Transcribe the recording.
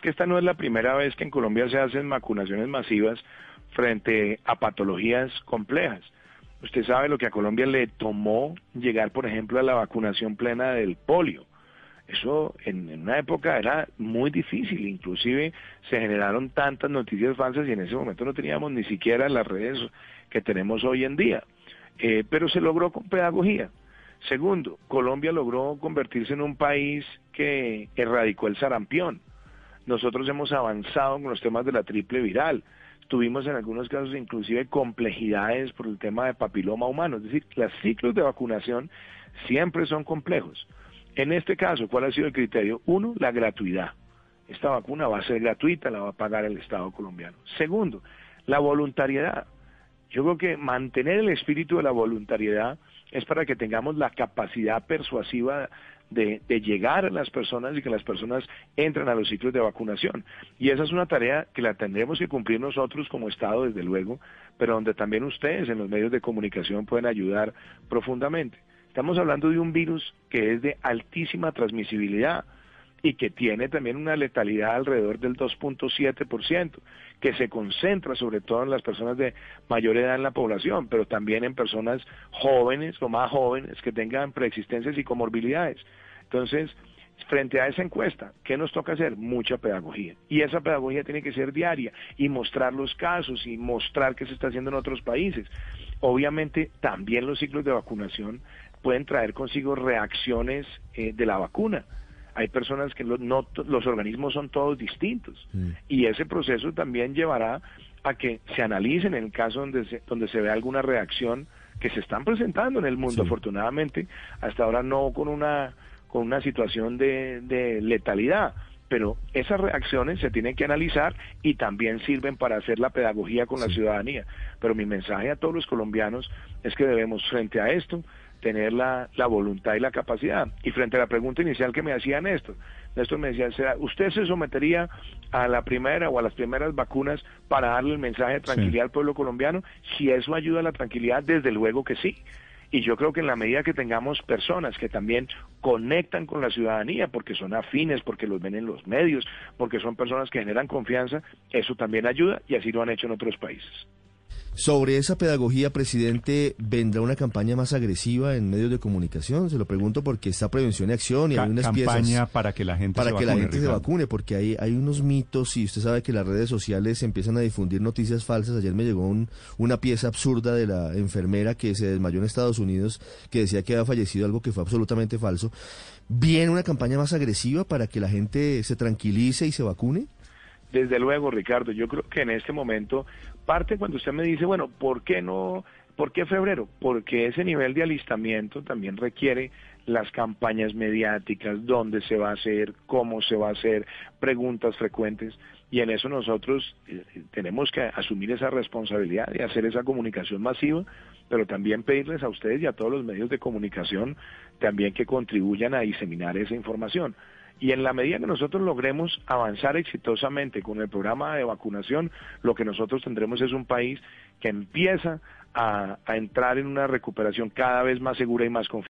que esta no es la primera vez que en Colombia se hacen vacunaciones masivas frente a patologías complejas. Usted sabe lo que a Colombia le tomó llegar, por ejemplo, a la vacunación plena del polio. Eso en, una época era muy difícil, inclusive se generaron tantas noticias falsas y en ese momento no teníamos ni siquiera las redes que tenemos hoy en día. Eh, pero se logró con pedagogía. Segundo, Colombia logró convertirse en un país que erradicó el sarampión. Nosotros hemos avanzado con los temas de la triple viral. Tuvimos en algunos casos inclusive complejidades por el tema de papiloma humano. Es decir, los ciclos de vacunación siempre son complejos. En este caso, ¿cuál ha sido el criterio? Uno, la gratuidad. Esta vacuna va a ser gratuita, la va a pagar el Estado colombiano. Segundo, la voluntariedad. Yo creo que mantener el espíritu de la voluntariedad es para que tengamos la capacidad persuasiva de, llegar a las personas y que las personas entren a los ciclos de vacunación. Y esa es una tarea que la tendremos que cumplir nosotros como Estado, desde luego, pero donde también ustedes en los medios de comunicación pueden ayudar profundamente. Estamos hablando de un virus que es de altísima transmisibilidad y que tiene también una letalidad alrededor del 2.7%, que se concentra sobre todo en las personas de mayor edad en la población, pero también en personas jóvenes o más jóvenes que tengan preexistencias y comorbilidades. Entonces, frente a esa encuesta, ¿qué nos toca hacer? Mucha pedagogía. Y esa pedagogía tiene que ser diaria y mostrar los casos y mostrar qué se está haciendo en otros países. Obviamente, también los ciclos de vacunación pueden traer consigo reacciones eh, de la vacuna hay personas que no, los organismos son todos distintos. Y ese proceso también llevará a que se analicen en el caso donde se, donde se vea alguna reacción que se están presentando en el mundo, afortunadamente, hasta ahora no con una, con una situación de, de letalidad, pero esas reacciones se tienen que analizar y también sirven para hacer la pedagogía con la ciudadanía. Pero mi mensaje a todos los colombianos es que debemos, frente a esto, tener la, la, voluntad y la capacidad. Y frente a la pregunta inicial que me hacía Néstor, Néstor me decía, ¿usted se sometería a la primera o a las primeras vacunas para darle el mensaje de tranquilidad al pueblo colombiano? Si eso ayuda a la tranquilidad, desde luego que sí. Y yo creo que en la medida que tengamos personas que también conectan con la ciudadanía, porque son afines, porque los ven en los medios, porque son personas que generan confianza, eso también ayuda y así lo han hecho en otros países. Sobre esa pedagogía, presidente, ¿vendrá una campaña más agresiva en medios de comunicación? Se lo pregunto porque está prevención y acción y hay unas campaña para que la gente para se que vacune, la gente se vacune, porque hay, hay unos mitos y usted sabe que las redes sociales empiezan a difundir noticias falsas. Ayer me llegó una pieza absurda de la enfermera que se desmayó en Estados Unidos que decía que había fallecido, algo que fue absolutamente falso. ¿Viene una campaña más agresiva para que la gente se tranquilice y se vacune? Desde luego, Ricardo, yo creo que en este momento parte cuando usted me dice, bueno, ¿por qué no, por qué febrero? Porque ese nivel de alistamiento también requiere las campañas mediáticas, dónde se va a hacer, cómo se va a hacer, preguntas frecuentes. Y en eso nosotros eh, tenemos que asumir esa responsabilidad de hacer esa comunicación masiva, pero también pedirles a ustedes y a todos los medios de comunicación también que contribuyan a diseminar esa información. Y en la medida que nosotros logremos avanzar exitosamente con el programa de vacunación, lo que nosotros tendremos es un país que empieza a, entrar en una recuperación cada vez más segura y más confiable.